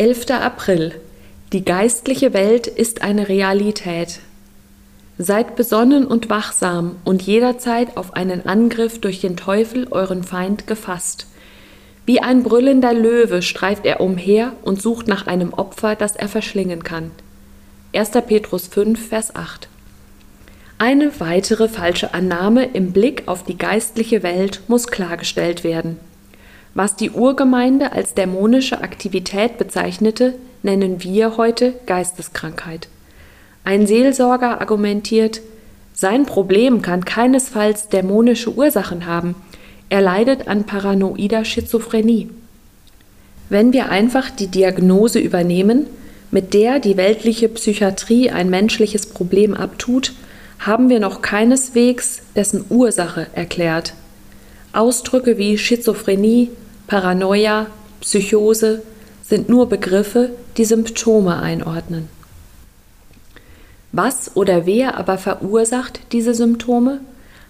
11. April. Die geistliche Welt ist eine Realität. Seid besonnen und wachsam und jederzeit auf einen Angriff durch den Teufel, euren Feind, gefasst. Wie ein brüllender Löwe streift er umher und sucht nach einem Opfer, das er verschlingen kann. 1. Petrus 5, Vers 8. Eine weitere falsche Annahme im Blick auf die geistliche Welt muss klargestellt werden. Was die Urgemeinde als dämonische Aktivität bezeichnete, nennen wir heute Geisteskrankheit. Ein Seelsorger argumentiert, sein Problem kann keinesfalls dämonische Ursachen haben, er leidet an paranoider Schizophrenie. Wenn wir einfach die Diagnose übernehmen, mit der die weltliche Psychiatrie ein menschliches Problem abtut, haben wir noch keineswegs dessen Ursache erklärt. Ausdrücke wie Schizophrenie, Paranoia, Psychose sind nur Begriffe, die Symptome einordnen. Was oder wer aber verursacht diese Symptome?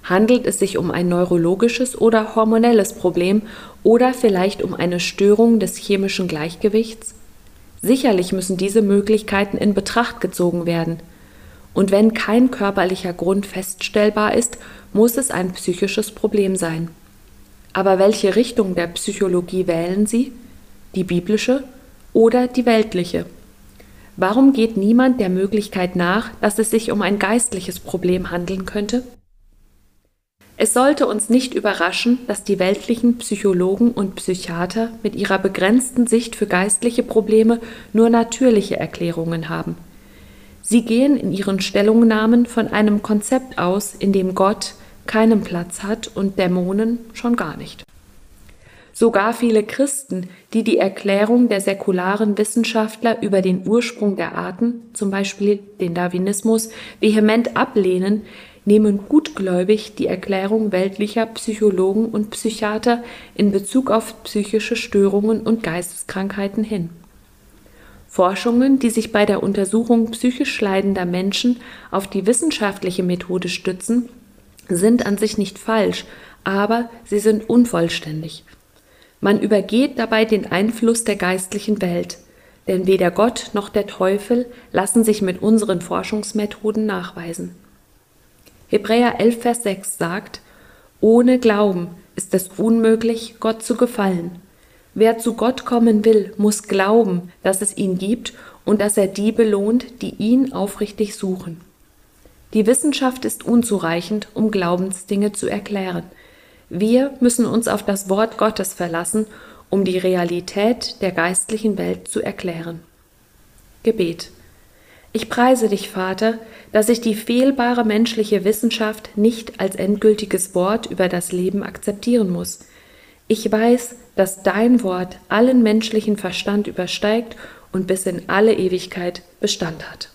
Handelt es sich um ein neurologisches oder hormonelles Problem oder vielleicht um eine Störung des chemischen Gleichgewichts? Sicherlich müssen diese Möglichkeiten in Betracht gezogen werden. Und wenn kein körperlicher Grund feststellbar ist, muss es ein psychisches Problem sein. Aber welche Richtung der Psychologie wählen Sie? Die biblische oder die weltliche? Warum geht niemand der Möglichkeit nach, dass es sich um ein geistliches Problem handeln könnte? Es sollte uns nicht überraschen, dass die weltlichen Psychologen und Psychiater mit ihrer begrenzten Sicht für geistliche Probleme nur natürliche Erklärungen haben. Sie gehen in ihren Stellungnahmen von einem Konzept aus, in dem Gott keinen Platz hat und Dämonen schon gar nicht. Sogar viele Christen, die die Erklärung der säkularen Wissenschaftler über den Ursprung der Arten, zum Beispiel den Darwinismus, vehement ablehnen, nehmen gutgläubig die Erklärung weltlicher Psychologen und Psychiater in Bezug auf psychische Störungen und Geisteskrankheiten hin. Forschungen, die sich bei der Untersuchung psychisch leidender Menschen auf die wissenschaftliche Methode stützen, sind an sich nicht falsch, aber sie sind unvollständig. Man übergeht dabei den Einfluss der geistlichen Welt, denn weder Gott noch der Teufel lassen sich mit unseren Forschungsmethoden nachweisen. Hebräer 11, Vers 6 sagt, ohne Glauben ist es unmöglich, Gott zu gefallen. Wer zu Gott kommen will, muss glauben, dass es ihn gibt und dass er die belohnt, die ihn aufrichtig suchen. Die Wissenschaft ist unzureichend, um Glaubensdinge zu erklären. Wir müssen uns auf das Wort Gottes verlassen, um die Realität der geistlichen Welt zu erklären. Gebet. Ich preise dich, Vater, dass ich die fehlbare menschliche Wissenschaft nicht als endgültiges Wort über das Leben akzeptieren muss. Ich weiß, dass dein Wort allen menschlichen Verstand übersteigt und bis in alle Ewigkeit Bestand hat.